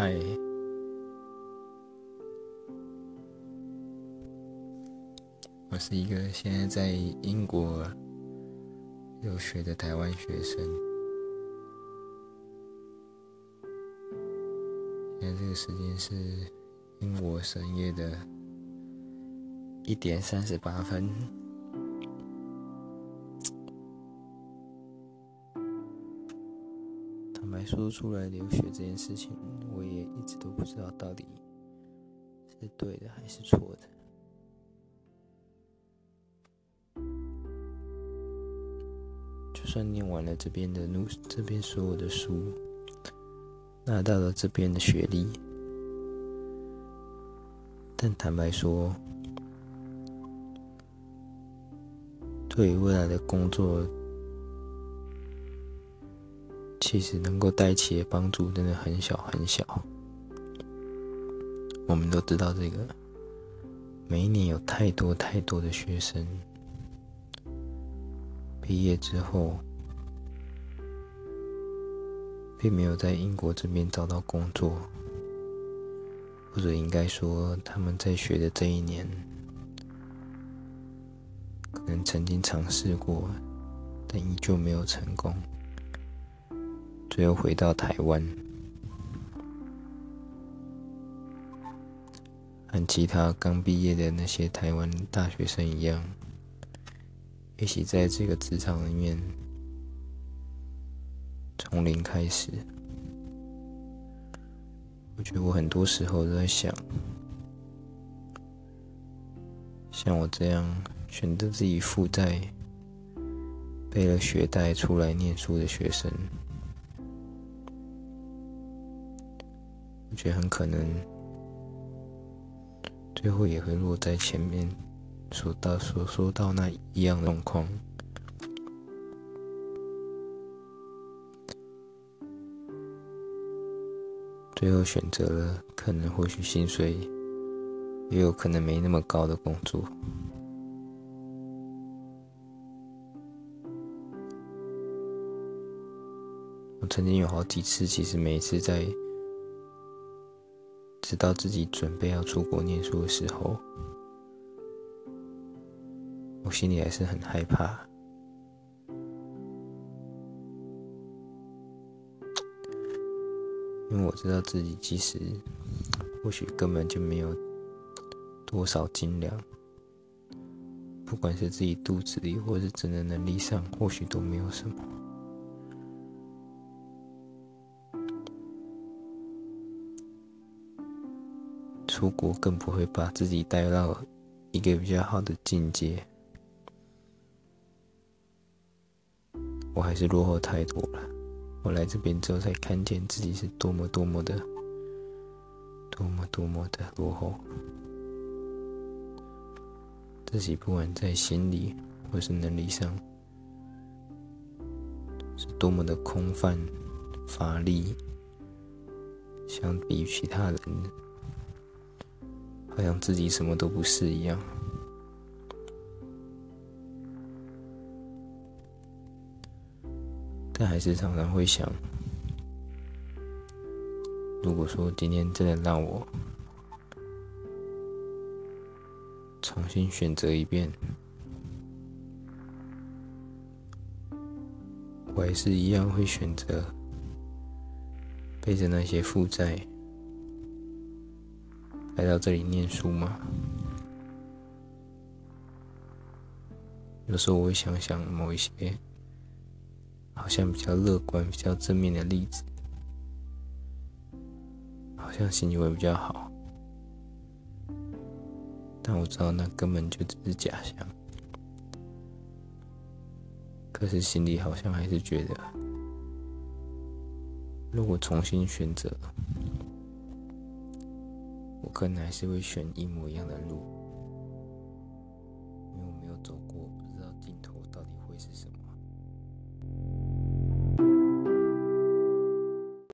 嗨，我是一个现在在英国留学的台湾学生。现在这个时间是英国深夜的一点三十八分。坦白说出来留学这件事情，一直都不知道到底是对的还是错的。就算念完了这边的路，这边所有的书，拿到了这边的学历，但坦白说，对于未来的工作。其实能够带起的帮助真的很小很小。我们都知道这个，每一年有太多太多的学生毕业之后，并没有在英国这边找到工作，或者应该说他们在学的这一年，可能曾经尝试过，但依旧没有成功。最后回到台湾，和其他刚毕业的那些台湾大学生一样，一起在这个职场里面从零开始。我觉得我很多时候都在想，像我这样选择自己负债、背了学贷出来念书的学生。我觉得很可能，最后也会落在前面说到所说到那一样的状况，最后选择了可能或许薪水也有可能没那么高的工作。我曾经有好几次，其实每一次在。直到自己准备要出国念书的时候，我心里还是很害怕，因为我知道自己其实或许根本就没有多少斤两，不管是自己肚子里，或是真的能力上，或许都没有什么。出国更不会把自己带到一个比较好的境界，我还是落后太多了。我来这边之后才看见自己是多么多么的、多么多么的落后，自己不管在心理或是能力上，是多么的空泛乏力，相比其他人。好像自己什么都不是一样，但还是常常会想，如果说今天真的让我重新选择一遍，我还是一样会选择背着那些负债。来到这里念书吗？有时候我会想想某一些好像比较乐观、比较正面的例子，好像心情会比较好。但我知道那根本就只是假象。可是心里好像还是觉得，如果重新选择。可能还是会选一模一样的路。